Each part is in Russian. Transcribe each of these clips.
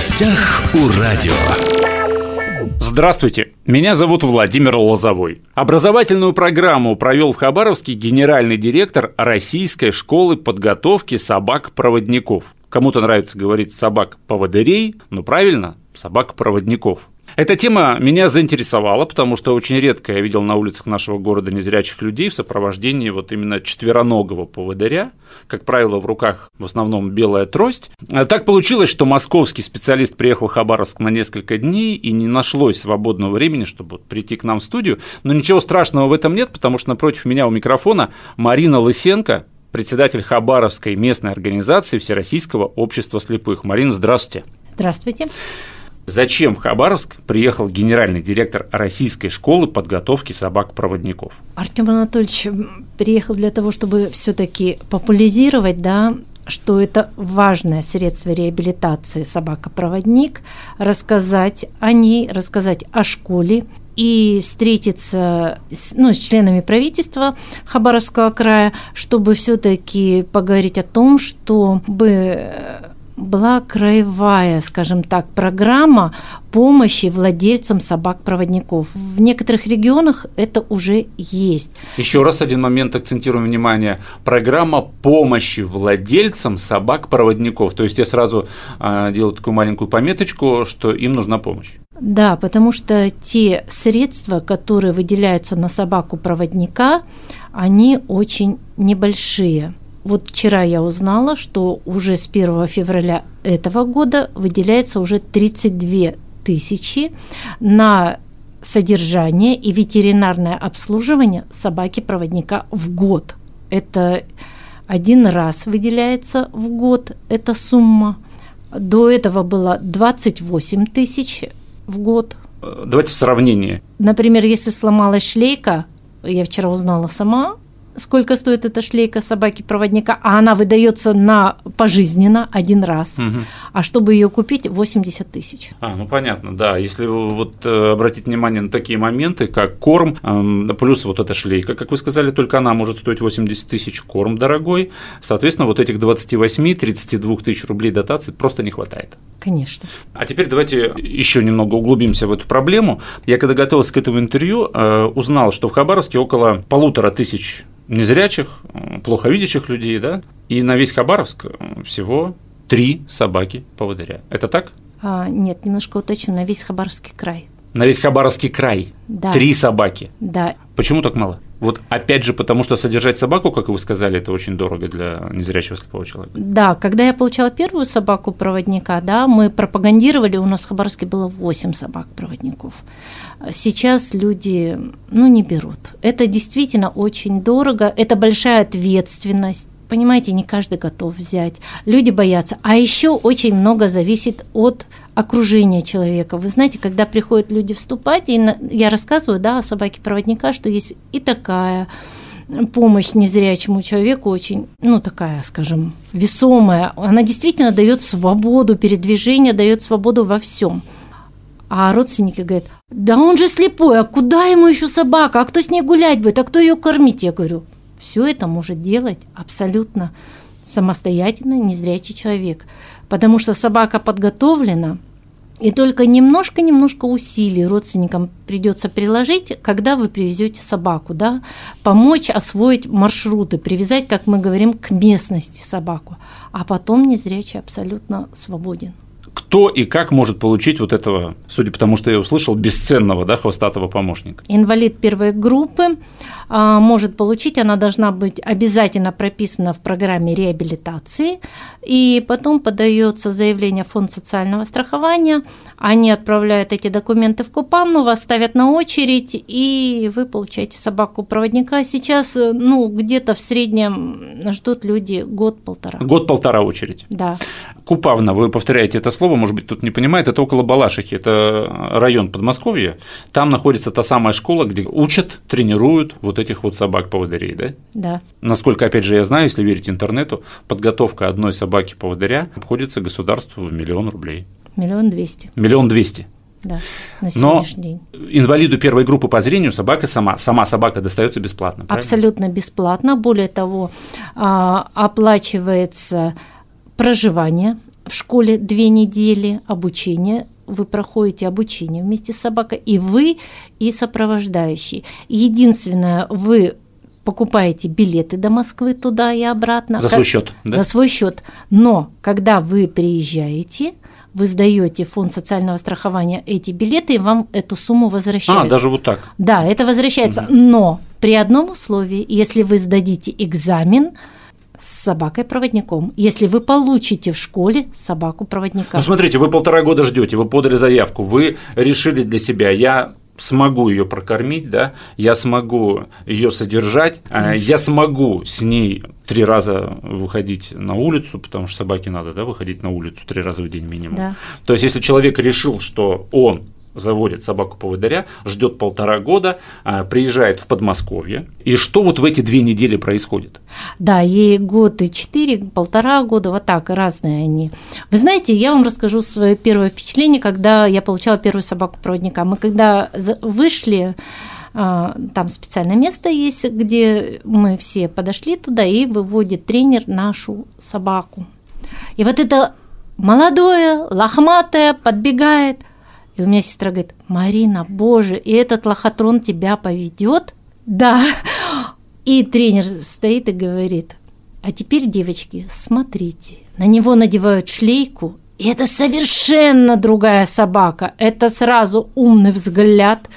гостях у радио. Здравствуйте, меня зовут Владимир Лозовой. Образовательную программу провел в Хабаровске генеральный директор Российской школы подготовки собак-проводников. Кому-то нравится говорить собак-поводырей, но правильно, собак-проводников. Эта тема меня заинтересовала, потому что очень редко я видел на улицах нашего города незрячих людей в сопровождении вот именно четвероногого поводыря, как правило, в руках в основном белая трость. А так получилось, что московский специалист приехал в Хабаровск на несколько дней, и не нашлось свободного времени, чтобы прийти к нам в студию. Но ничего страшного в этом нет, потому что напротив меня у микрофона Марина Лысенко, председатель Хабаровской местной организации Всероссийского общества слепых. Марина, здравствуйте. Здравствуйте. Зачем в Хабаровск приехал генеральный директор Российской школы подготовки собак-проводников? Артем Анатольевич приехал для того, чтобы все-таки популяризировать, да, что это важное средство реабилитации собака-проводник, рассказать о ней, рассказать о школе, и встретиться с, ну, с членами правительства Хабаровского края, чтобы все-таки поговорить о том, чтобы была краевая, скажем так, программа помощи владельцам собак-проводников. В некоторых регионах это уже есть. Еще раз один момент акцентируем внимание. Программа помощи владельцам собак-проводников. То есть я сразу э, делаю такую маленькую пометочку, что им нужна помощь. Да, потому что те средства, которые выделяются на собаку-проводника, они очень небольшие. Вот вчера я узнала, что уже с 1 февраля этого года выделяется уже 32 тысячи на содержание и ветеринарное обслуживание собаки-проводника в год. Это один раз выделяется в год эта сумма. До этого было 28 тысяч в год. Давайте в сравнении. Например, если сломалась шлейка, я вчера узнала сама, сколько стоит эта шлейка собаки-проводника, а она выдается на пожизненно один раз. Угу. А чтобы ее купить, 80 тысяч. А, ну понятно, да. Если вот э, обратить внимание на такие моменты, как корм, э, плюс вот эта шлейка, как вы сказали, только она может стоить 80 тысяч, корм дорогой. Соответственно, вот этих 28-32 тысяч рублей дотации просто не хватает. Конечно. А теперь давайте еще немного углубимся в эту проблему. Я когда готовился к этому интервью, э, узнал, что в Хабаровске около полутора тысяч незрячих, плохо видящих людей, да, и на весь Хабаровск всего три собаки-поводыря. Это так? А, нет, немножко уточню, на весь Хабаровский край. На весь Хабаровский край. Да. Три собаки. Да. Почему так мало? Вот опять же, потому что содержать собаку, как вы сказали, это очень дорого для незрячего слепого человека. Да, когда я получала первую собаку-проводника, да, мы пропагандировали, у нас в Хабаровске было 8 собак-проводников. Сейчас люди, ну, не берут. Это действительно очень дорого, это большая ответственность понимаете, не каждый готов взять. Люди боятся. А еще очень много зависит от окружения человека. Вы знаете, когда приходят люди вступать, и я рассказываю да, о собаке проводника, что есть и такая помощь незрячему человеку очень, ну, такая, скажем, весомая. Она действительно дает свободу передвижения, дает свободу во всем. А родственники говорят, да он же слепой, а куда ему еще собака, а кто с ней гулять будет, а кто ее кормить? Я говорю, все это может делать абсолютно самостоятельно незрячий человек, потому что собака подготовлена, и только немножко-немножко усилий родственникам придется приложить, когда вы привезете собаку, да, помочь освоить маршруты, привязать, как мы говорим, к местности собаку, а потом незрячий абсолютно свободен кто и как может получить вот этого, судя по тому, что я услышал, бесценного, да, хвостатого помощника? Инвалид первой группы а, может получить, она должна быть обязательно прописана в программе реабилитации, и потом подается заявление в фонд социального страхования, они отправляют эти документы в Купам, вас ставят на очередь, и вы получаете собаку-проводника. Сейчас, ну, где-то в среднем ждут люди год-полтора. Год-полтора очередь. Да. Купавна, вы повторяете это слово, может быть, тут не понимает, это около Балашихи, это район Подмосковья. Там находится та самая школа, где учат, тренируют вот этих вот собак-поводырей, да? Да. Насколько, опять же, я знаю, если верить интернету, подготовка одной собаки-поводыря обходится государству в миллион рублей. Миллион двести. Миллион двести. Да, на сегодняшний день. инвалиду первой группы по зрению собака сама, сама собака достается бесплатно. Правильно? Абсолютно бесплатно. Более того, а, оплачивается проживание в школе две недели обучения, вы проходите обучение вместе с собакой, и вы, и сопровождающий. Единственное, вы покупаете билеты до Москвы туда и обратно. За свой счет, да? За свой счет. Но когда вы приезжаете, вы сдаете фонд социального страхования эти билеты, и вам эту сумму возвращают. А, даже вот так. Да, это возвращается. Угу. Но при одном условии, если вы сдадите экзамен, с собакой-проводником, если вы получите в школе собаку-проводника. Ну, смотрите, вы полтора года ждете, вы подали заявку, вы решили для себя, я смогу ее прокормить, да, я смогу ее содержать, Конечно. я смогу с ней три раза выходить на улицу, потому что собаке надо, да, выходить на улицу три раза в день минимум. Да. То есть, если человек решил, что он заводит собаку-поводыря, ждет полтора года, а, приезжает в Подмосковье. И что вот в эти две недели происходит? Да, ей год и четыре, полтора года, вот так, разные они. Вы знаете, я вам расскажу свое первое впечатление, когда я получала первую собаку-проводника. Мы когда вышли, а, там специальное место есть, где мы все подошли туда, и выводит тренер нашу собаку. И вот это молодое, лохматое подбегает – и у меня сестра говорит, Марина, боже, и этот лохотрон тебя поведет? Да. И тренер стоит и говорит, а теперь, девочки, смотрите, на него надевают шлейку, и это совершенно другая собака. Это сразу умный взгляд,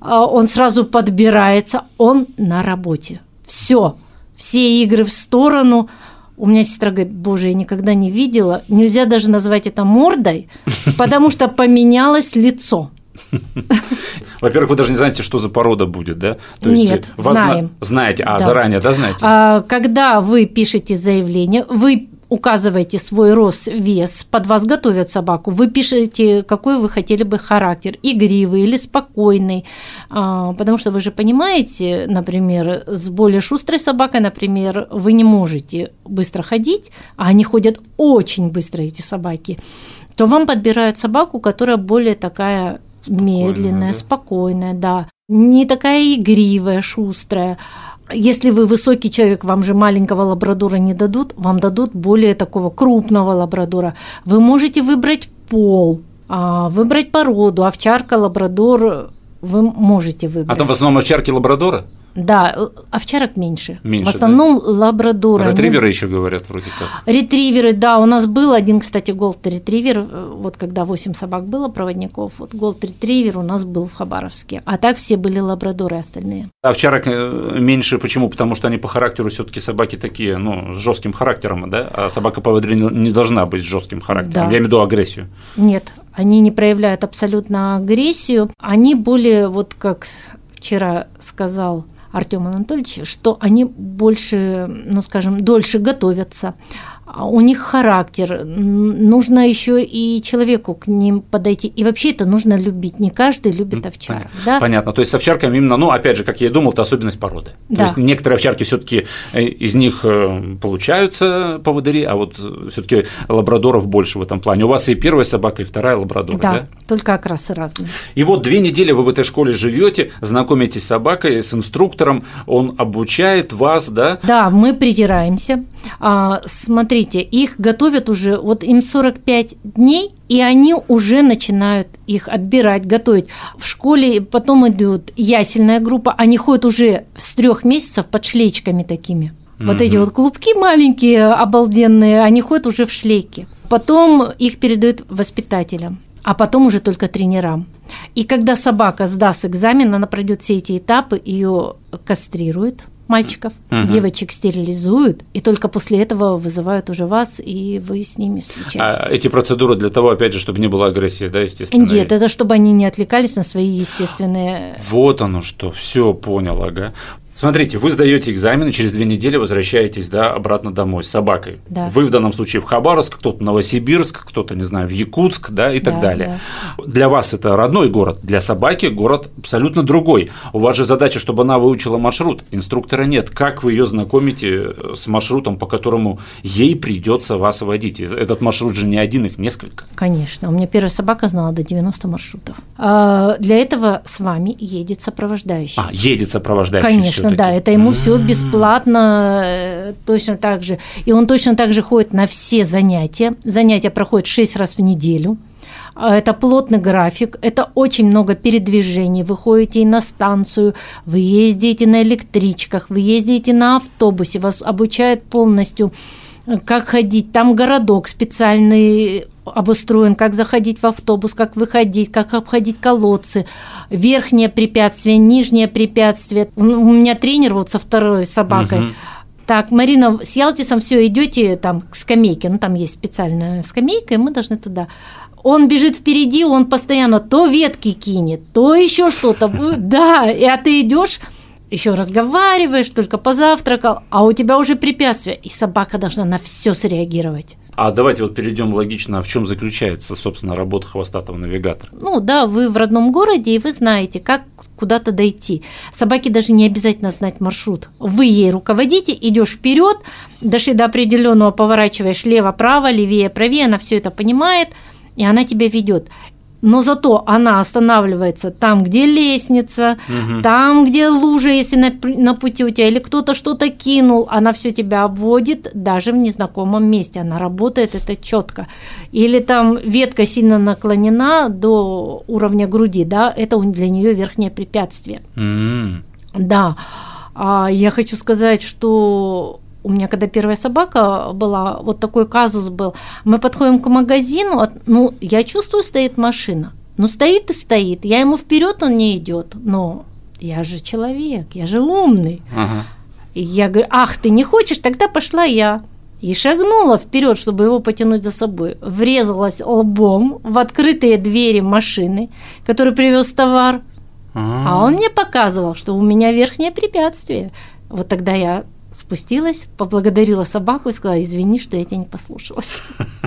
а, он сразу подбирается, он на работе. Все, все игры в сторону – у меня сестра говорит, боже, я никогда не видела, нельзя даже назвать это мордой, потому что поменялось лицо. Во-первых, вы даже не знаете, что за порода будет, да? То Нет, есть знаем. Знаете, а да. заранее, да, знаете? А, когда вы пишете заявление, вы указываете свой рост, вес, под вас готовят собаку, вы пишете, какой вы хотели бы характер, игривый или спокойный, а, потому что вы же понимаете, например, с более шустрой собакой, например, вы не можете быстро ходить, а они ходят очень быстро, эти собаки, то вам подбирают собаку, которая более такая медленная, да? спокойная, да, не такая игривая, шустрая. Если вы высокий человек, вам же маленького лабрадора не дадут, вам дадут более такого крупного лабрадора. Вы можете выбрать пол, а, выбрать породу, овчарка, лабрадор, вы можете выбрать. А там в основном овчарки лабрадора? Да, овчарок меньше. Меньше. В основном да? лабрадоры. Ретриверы они... еще говорят вроде как. Ретриверы, да. У нас был один, кстати, голд ретривер. Вот когда 8 собак было проводников, вот голд ретривер у нас был в Хабаровске. А так все были лабрадоры остальные. Овчарок э, меньше почему? Потому что они по характеру все-таки собаки такие, ну, с жестким характером, да? А собака по не должна быть с жестким характером. Да. Я имею в виду агрессию. Нет, они не проявляют абсолютно агрессию. Они более, вот как вчера сказал Артем Анатольевич, что они больше, ну скажем, дольше готовятся, у них характер, нужно еще и человеку к ним подойти. И вообще это нужно любить. Не каждый любит овчарок. Понятно. Да? Понятно. То есть с овчарками именно, ну, опять же, как я и думал, это особенность породы. Да. То есть некоторые овчарки все-таки э, из них э, получаются поводыри, а вот все-таки лабрадоров больше в этом плане. У вас и первая собака, и вторая лабрадор. Да, да? только окрасы разные. И вот две недели вы в этой школе живете, знакомитесь с собакой, с инструктором, он обучает вас, да? Да, мы притираемся. А, смотрите, их готовят уже, вот им 45 дней, и они уже начинают их отбирать, готовить. В школе потом идет ясельная группа, они ходят уже с трех месяцев под шлейчками такими. Вот угу. эти вот клубки маленькие, обалденные, они ходят уже в шлейке. Потом их передают воспитателям, а потом уже только тренерам. И когда собака сдаст экзамен, она пройдет все эти этапы, ее кастрируют – мальчиков, угу. девочек стерилизуют, и только после этого вызывают уже вас, и вы с ними встречаетесь. А эти процедуры для того, опять же, чтобы не было агрессии, да, естественно? Нет, это чтобы они не отвлекались на свои естественные… Вот оно что, все понял, ага. Смотрите, вы сдаете экзамены, через две недели возвращаетесь да, обратно домой с собакой. Да. Вы в данном случае в Хабаровск, кто-то Новосибирск, кто-то, не знаю, в Якутск, да, и так да, далее. Да. Для вас это родной город, для собаки город абсолютно другой. У вас же задача, чтобы она выучила маршрут. Инструктора нет. Как вы ее знакомите э, с маршрутом, по которому ей придется вас водить? Этот маршрут же не один, их несколько. Конечно. У меня первая собака знала до 90 маршрутов. А для этого с вами едет сопровождающий. А, едет сопровождающий. Конечно Конечно, да, это ему все бесплатно, э, точно так же. И он точно так же ходит на все занятия. Занятия проходят 6 раз в неделю. А, это плотный график, это очень много передвижений. Вы ходите и на станцию, вы ездите на электричках, вы ездите на автобусе, вас обучают полностью как ходить. Там городок специальный обустроен, как заходить в автобус, как выходить, как обходить колодцы, верхнее препятствие, нижнее препятствие. У меня тренер вот со второй собакой. Угу. Так, Марина, с Ялтисом все, идете там к скамейке, ну там есть специальная скамейка, и мы должны туда. Он бежит впереди, он постоянно то ветки кинет, то еще что-то. Да, и а ты идешь еще разговариваешь, только позавтракал, а у тебя уже препятствие, и собака должна на все среагировать. А давайте вот перейдем логично, в чем заключается, собственно, работа хвостатого навигатора. Ну да, вы в родном городе, и вы знаете, как куда-то дойти. Собаке даже не обязательно знать маршрут. Вы ей руководите, идешь вперед, дошли до определенного, поворачиваешь лево-право, левее, правее, она все это понимает, и она тебя ведет но зато она останавливается там, где лестница, угу. там, где лужа, если на, на пути у тебя, или кто-то что-то кинул, она все тебя обводит даже в незнакомом месте. Она работает это четко. Или там ветка сильно наклонена до уровня груди, да, это для нее верхнее препятствие. Угу. Да. А я хочу сказать, что у меня когда первая собака была, вот такой казус был. Мы подходим к магазину, ну, я чувствую, стоит машина. Ну, стоит и стоит. Я ему вперед, он не идет. Но я же человек, я же умный. Ага. И я говорю, ах, ты не хочешь, тогда пошла я. И шагнула вперед, чтобы его потянуть за собой. Врезалась лбом в открытые двери машины, который привез товар. А-а-а. А он мне показывал, что у меня верхнее препятствие. Вот тогда я спустилась, поблагодарила собаку и сказала, извини, что я тебя не послушалась.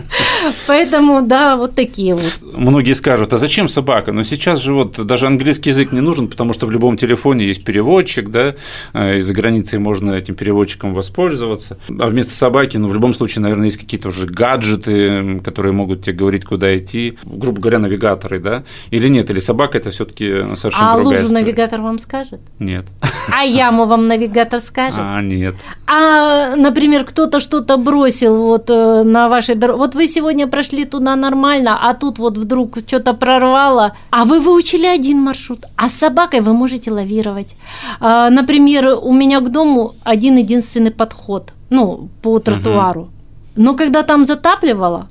Поэтому, да, вот такие вот. Многие скажут, а зачем собака? Но сейчас же вот даже английский язык не нужен, потому что в любом телефоне есть переводчик, да, э, из-за границы можно этим переводчиком воспользоваться. А вместо собаки, ну, в любом случае, наверное, есть какие-то уже гаджеты, которые могут тебе говорить, куда идти, грубо говоря, навигаторы, да? Или нет? Или собака – это все таки совершенно а другая лужу навигатор вам скажет? Нет. А яму вам навигатор скажет? А, нет. А, например, кто-то что-то бросил вот э, на вашей дороге. Вот вы сегодня прошли туда нормально, а тут вот вдруг что-то прорвало, а вы выучили один маршрут, а с собакой вы можете лавировать. А, например, у меня к дому один единственный подход, ну, по тротуару. Но когда там затапливало,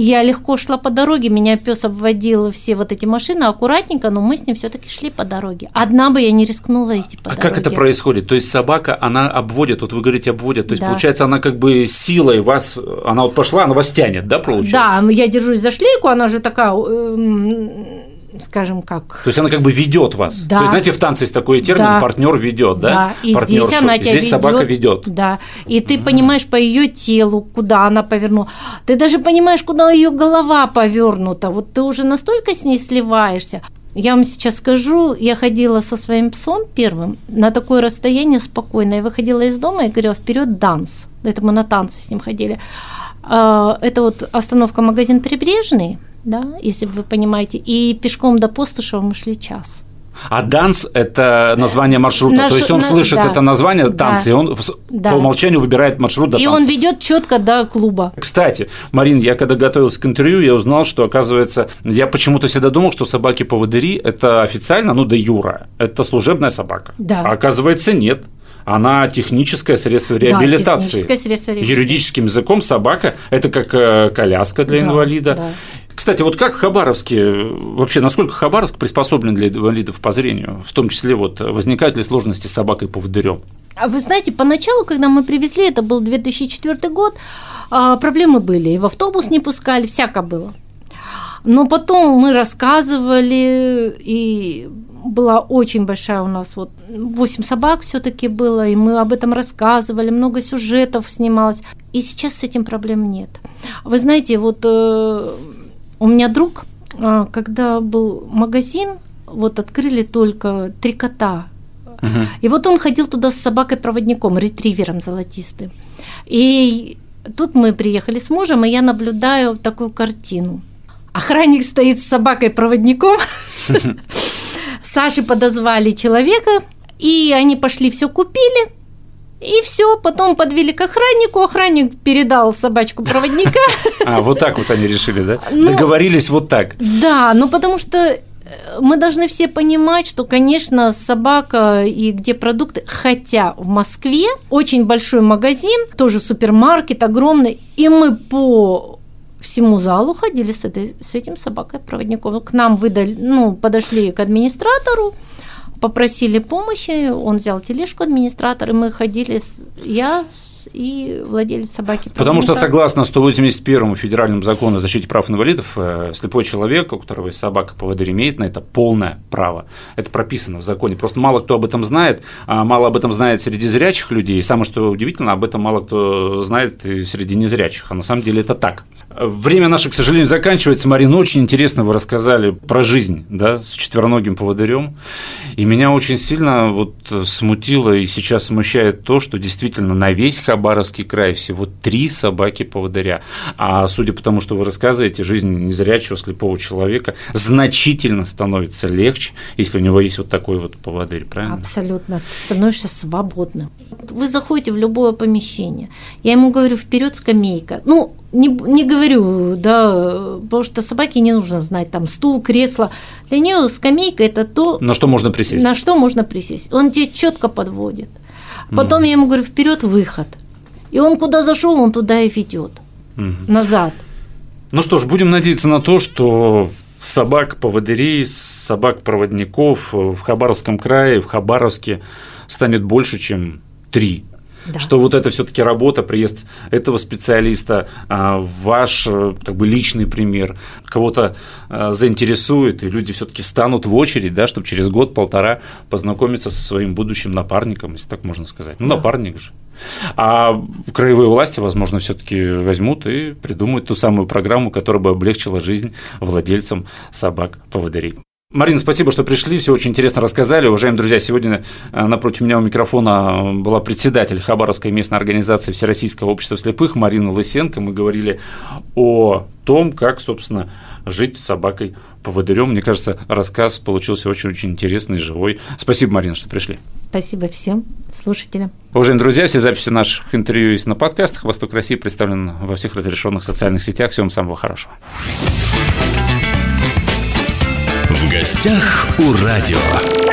я легко шла по дороге, меня пес обводил все вот эти машины аккуратненько, но мы с ним все-таки шли по дороге. Одна бы я не рискнула идти по а дороге. как это происходит? То есть собака, она обводит, вот вы говорите обводит, то есть да. получается она как бы силой вас, она вот пошла, она вас тянет, да, получается? Да, я держусь за шлейку, она же такая эм, скажем как. То есть она как бы ведет вас. Да. То есть, знаете, в танце есть такой термин да. партнер ведет, да? Да. И здесь она тебя здесь собака ведет. Да. И ты mm. понимаешь по ее телу, куда она повернула. Ты даже понимаешь, куда ее голова повернута. Вот ты уже настолько с ней сливаешься. Я вам сейчас скажу, я ходила со своим псом первым на такое расстояние спокойно. Я выходила из дома и говорила, вперед данс. Это мы на танцы с ним ходили. А, это вот остановка магазин Прибрежный да, если вы понимаете. И пешком до Постышева мы шли час. А данс – это название маршрута, Наш, то есть он на, слышит да, это название танцы, да, и он да. по умолчанию выбирает маршрут до И танца. он ведет четко до клуба. Кстати, Марин, я когда готовился к интервью, я узнал, что, оказывается, я почему-то всегда думал, что собаки-поводыри – это официально, ну, да юра, это служебная собака. Да. А оказывается, нет она техническое средство реабилитации. Да, техническое средство реабилитации. Юридическим языком собака – это как э, коляска для да, инвалида. Да. Кстати, вот как в Хабаровске, вообще, насколько Хабаровск приспособлен для инвалидов по зрению, в том числе вот возникают ли сложности с собакой по поводырем? А вы знаете, поначалу, когда мы привезли, это был 2004 год, а, проблемы были, и в автобус не пускали, всяко было. Но потом мы рассказывали, и была очень большая у нас, вот 8 собак все-таки было, и мы об этом рассказывали, много сюжетов снималось. И сейчас с этим проблем нет. Вы знаете, вот э, у меня друг, а, когда был магазин, вот открыли только три кота. Угу. И вот он ходил туда с собакой-проводником, ретривером золотистым. И тут мы приехали с мужем, и я наблюдаю такую картину. Охранник стоит с собакой-проводником. Саши подозвали человека, И они пошли, все купили, и все, потом подвели к охраннику, охранник передал собачку проводника. А, вот так вот они решили, да? Ну, Договорились вот так. Да, ну потому что э, мы должны все понимать, что, конечно, собака и где продукты, хотя в Москве очень большой магазин, тоже супермаркет огромный, и мы по всему залу ходили с, этой, с этим собакой-проводником. К нам выдали, ну, подошли к администратору, попросили помощи, он взял тележку администратор, и мы ходили, я и владелец собаки. Потому что согласно 181 федеральному закону о защите прав инвалидов, э, слепой человек, у которого есть собака поводырь, имеет на это полное право. Это прописано в законе. Просто мало кто об этом знает, а мало об этом знает среди зрячих людей. И самое что удивительно, об этом мало кто знает и среди незрячих. А на самом деле это так. Время наше, к сожалению, заканчивается. Марина, очень интересно вы рассказали про жизнь да, с четвероногим поводырем. И меня очень сильно вот смутило и сейчас смущает то, что действительно на весь Хабаровский край всего три собаки-поводыря. А судя по тому, что вы рассказываете, жизнь незрячего слепого человека значительно становится легче, если у него есть вот такой вот поводырь, правильно? Абсолютно. Ты становишься свободным. Вы заходите в любое помещение. Я ему говорю, вперед скамейка. Ну, не, не говорю, да, потому что собаке не нужно знать там стул, кресло. Для нее скамейка это то, на что можно присесть. На что можно присесть. Он тебе четко подводит. Потом mm. я ему говорю, вперед выход. И он куда зашел, он туда и ведет. Mm. Назад. Ну что ж, будем надеяться на то, что собак поводырей, собак проводников в Хабаровском крае, в Хабаровске станет больше, чем три да. что вот это все-таки работа, приезд этого специалиста, а, ваш э, как бы личный пример кого-то э, заинтересует, и люди все-таки станут в очередь, да, чтобы через год-полтора познакомиться со своим будущим напарником, если так можно сказать. Ну, да. напарник же. А краевые власти, возможно, все-таки возьмут и придумают ту самую программу, которая бы облегчила жизнь владельцам собак-поводырей. Марина, спасибо, что пришли, все очень интересно рассказали. Уважаемые друзья, сегодня э, напротив меня у микрофона была председатель Хабаровской местной организации Всероссийского общества слепых Марина Лысенко. Мы говорили о том, как, собственно, жить с собакой поводырем. Мне кажется, рассказ получился очень-очень интересный, живой. Спасибо, Марина, что пришли. Спасибо всем слушателям. Уважаемые друзья, все записи наших интервью есть на подкастах. «Восток России» представлен во всех разрешенных социальных сетях. Всем самого хорошего. Гостях у радио.